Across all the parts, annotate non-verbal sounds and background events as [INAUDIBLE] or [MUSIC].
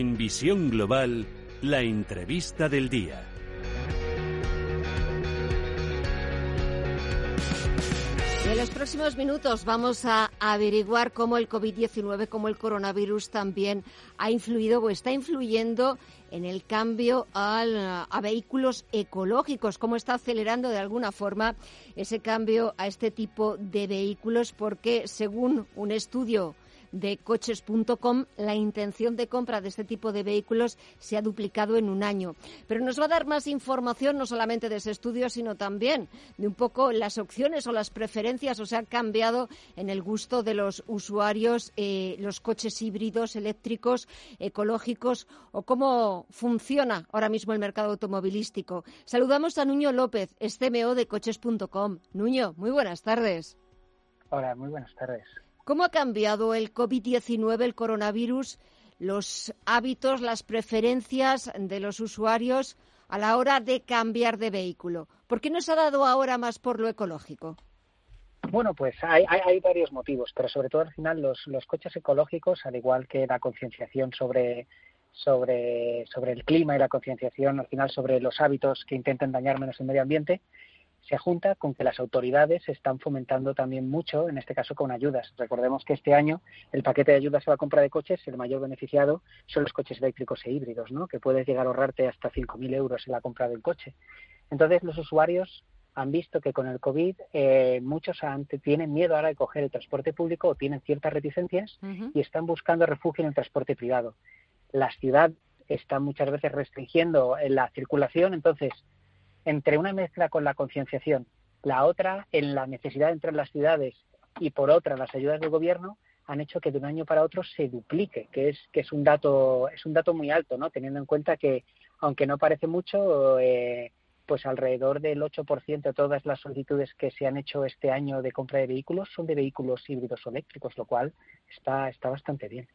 En Visión Global, la entrevista del día. En los próximos minutos vamos a averiguar cómo el COVID-19, cómo el coronavirus también ha influido o está influyendo en el cambio a vehículos ecológicos, cómo está acelerando de alguna forma ese cambio a este tipo de vehículos, porque según un estudio de coches.com, la intención de compra de este tipo de vehículos se ha duplicado en un año. Pero nos va a dar más información no solamente de ese estudio, sino también de un poco las opciones o las preferencias o se ha cambiado en el gusto de los usuarios eh, los coches híbridos, eléctricos, ecológicos o cómo funciona ahora mismo el mercado automovilístico. Saludamos a Nuño López, CMO de coches.com. Nuño, muy buenas tardes. Hola, muy buenas tardes. ¿Cómo ha cambiado el COVID-19, el coronavirus, los hábitos, las preferencias de los usuarios a la hora de cambiar de vehículo? ¿Por qué nos ha dado ahora más por lo ecológico? Bueno, pues hay, varios motivos, pero sobre todo al final los, coches ecológicos, al igual que la concienciación sobre, sobre, sobre el clima y la concienciación al final sobre los hábitos que intenten dañar menos el medio ambiente, se junta con que las autoridades están fomentando también mucho, en este caso con ayudas. Recordemos que este año el paquete de ayudas a la compra de coches, el mayor beneficiado son los coches eléctricos e híbridos, ¿no? que puedes llegar a ahorrarte hasta 5.000 euros en la compra del coche. Entonces los usuarios han visto que con el COVID eh, muchos tienen miedo ahora de coger el transporte público o tienen ciertas reticencias y están buscando refugio en el transporte privado. La ciudad está muchas veces restringiendo la circulación, entonces entre una mezcla con la concienciación, la otra en la necesidad de entrar en las ciudades y por otra las ayudas del gobierno han hecho que de un año para otro se duplique, que es que es un dato es un dato muy alto, ¿no? Teniendo en cuenta que aunque no parece mucho, eh, pues alrededor del 8% de todas las solicitudes que se han hecho este año de compra de vehículos son de vehículos híbridos o eléctricos, lo cual está, está bastante bien.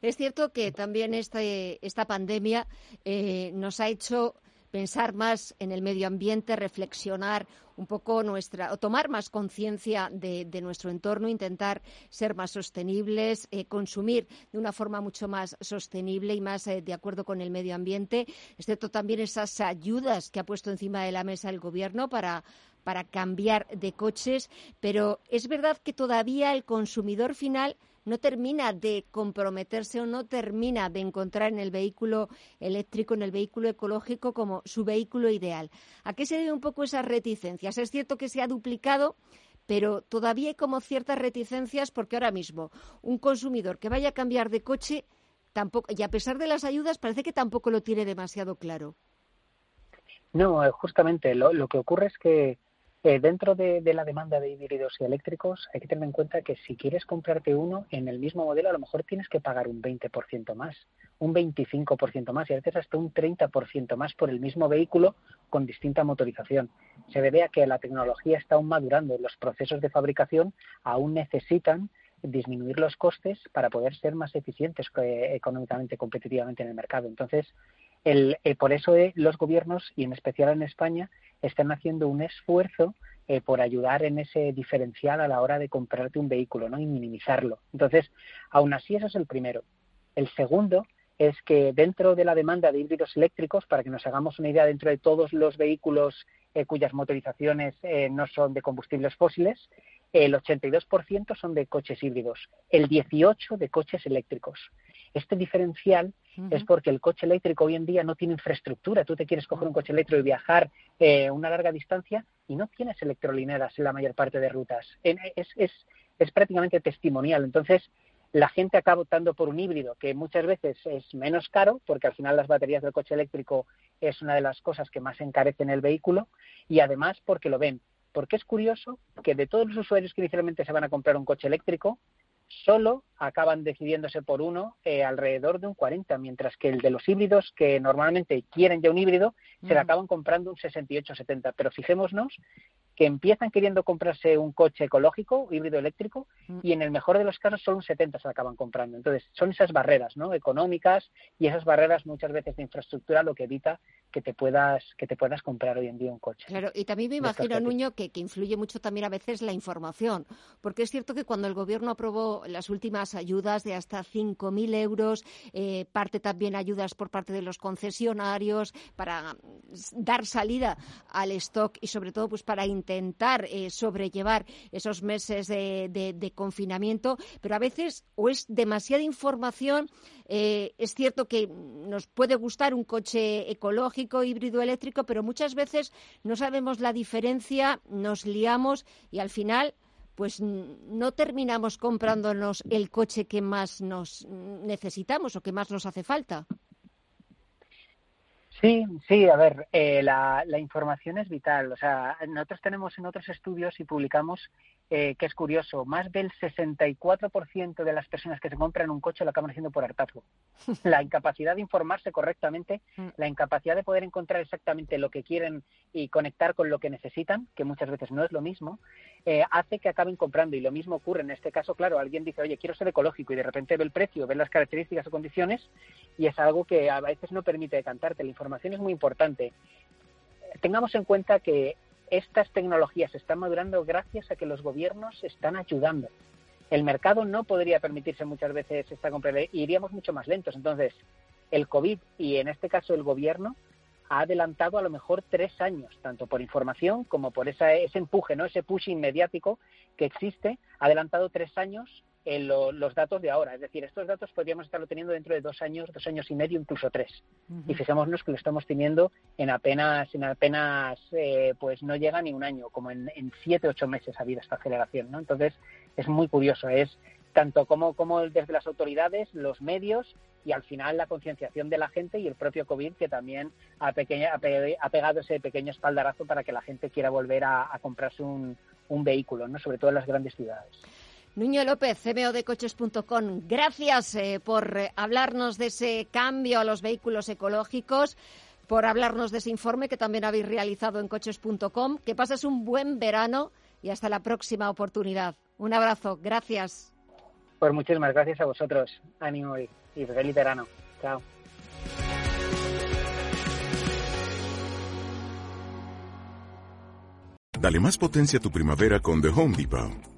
Es cierto que también esta, esta pandemia eh, nos ha hecho pensar más en el medio ambiente, reflexionar un poco nuestra, o tomar más conciencia de, nuestro entorno, intentar ser más sostenibles, eh, consumir de una forma mucho más sostenible y más eh, de acuerdo con el medio ambiente, excepto también esas ayudas que ha puesto encima de la mesa el Gobierno para para cambiar de coches, pero es verdad que todavía el consumidor final no termina de comprometerse o no termina de encontrar en el vehículo eléctrico, en el vehículo ecológico como su vehículo ideal. ¿A qué se debe un poco esas reticencias? Es cierto que se ha duplicado, pero todavía hay como ciertas reticencias porque ahora mismo un consumidor que vaya a cambiar de coche tampoco y a pesar de las ayudas parece que tampoco lo tiene demasiado claro. No, eh, justamente lo que ocurre es que eh, dentro de, la demanda de híbridos y eléctricos hay que tener en cuenta que si quieres comprarte uno en el mismo modelo a lo mejor tienes que pagar un 20% más, un 25% más y a veces hasta un 30% más por el mismo vehículo con distinta motorización. Se debe a que la tecnología está aún madurando, los procesos de fabricación aún necesitan disminuir los costes para poder ser más eficientes eh, económicamente, competitivamente en el mercado. Entonces, el, eh, por eso los gobiernos, y en especial en España, están haciendo un esfuerzo eh, por ayudar en ese diferencial a la hora de comprarte un vehículo ¿no? y minimizarlo. Entonces, aún así, eso es el primero. El segundo es que dentro de la demanda de híbridos eléctricos, para que nos hagamos una idea, dentro de todos los vehículos eh, cuyas motorizaciones no son de combustibles fósiles, el 82% son de coches híbridos, el 18% de coches eléctricos. Este diferencial es porque el coche eléctrico hoy en día no tiene infraestructura. Tú te quieres coger un coche eléctrico y viajar eh, una larga distancia y no tienes electrolineras en la mayor parte de rutas. Es, es, es prácticamente testimonial. Entonces, la gente acaba optando por un híbrido que muchas veces es menos caro, porque al final las baterías del coche eléctrico es una de las cosas que más encarecen el vehículo, y además porque lo ven. Porque es curioso que de todos los usuarios que inicialmente se van a comprar un coche eléctrico, solo acaban decidiéndose por uno eh, alrededor de un 40, mientras que el de los híbridos, que normalmente quieren ya un híbrido, se le acaban comprando un 68-70. Pero fijémonos que empiezan queriendo comprarse un coche ecológico, híbrido eléctrico, mm. y en el mejor de los casos solo un 70 se acaban comprando. Entonces, son esas barreras ¿no? económicas y esas barreras muchas veces de infraestructura lo que evita que te puedas que te puedas comprar hoy en día un coche. Claro, y también me imagino, Nuño, que, que, influye mucho también a veces la información, porque es cierto que cuando el Gobierno aprobó las últimas ayudas de hasta 5.000 euros, eh, parte también ayudas por parte de los concesionarios para dar salida al stock y sobre todo pues para intentar eh, sobrellevar esos meses de, confinamiento, pero a veces o es demasiada información, eh, es cierto que nos puede gustar un coche ecológico, híbrido eléctrico, pero muchas veces no sabemos la diferencia, nos liamos y al final pues no terminamos comprándonos el coche que más nos necesitamos o que más nos hace falta. Sí, sí, a ver, eh, la, la, información es vital. O sea, nosotros tenemos en otros estudios y publicamos eh, que es curioso, más del 64% de las personas que se compran un coche lo acaban haciendo por hartazgo. [LAUGHS] La incapacidad de informarse correctamente, mm. la incapacidad de poder encontrar exactamente lo que quieren y conectar con lo que necesitan, que muchas veces no es lo mismo, eh, hace que acaben comprando. Y lo mismo ocurre en este caso, claro, alguien dice, oye, quiero ser ecológico y de repente ve el precio, ve las características o condiciones y es algo que a veces no permite decantarte. La información es muy importante. Tengamos en cuenta que estas tecnologías están madurando gracias a que los gobiernos están ayudando. El mercado no podría permitirse muchas veces esta compra y iríamos mucho más lentos. Entonces, el COVID y en este caso el gobierno ha adelantado a lo mejor tres años, tanto por información como por ese empuje, ¿no? ese pushing mediático que existe, ha adelantado tres años los datos de ahora. Es decir, estos datos podríamos estarlo teniendo dentro de dos años, dos años y medio, incluso tres. Y fijémonos que lo estamos teniendo en apenas, en apenas, eh, pues no llega ni un año, como en, en siete, ocho meses ha habido esta aceleración, ¿no? Entonces, es muy curioso, es tanto como, como desde las autoridades, los medios y al final la concienciación de la gente y el propio COVID que también ha, pequeña, ha, pegado ese pequeño espaldarazo para que la gente quiera volver a, comprarse un, un vehículo, ¿no? sobre todo en las grandes ciudades. Nuño López, CMO de coches.com, gracias eh, por eh, hablarnos de ese cambio a los vehículos ecológicos, por hablarnos de ese informe que también habéis realizado en coches.com. Que pases un buen verano y hasta la próxima oportunidad. Un abrazo, gracias. Pues muchísimas gracias a vosotros. Ánimo y, y feliz verano. Chao. Dale más potencia a tu primavera con The Home Depot.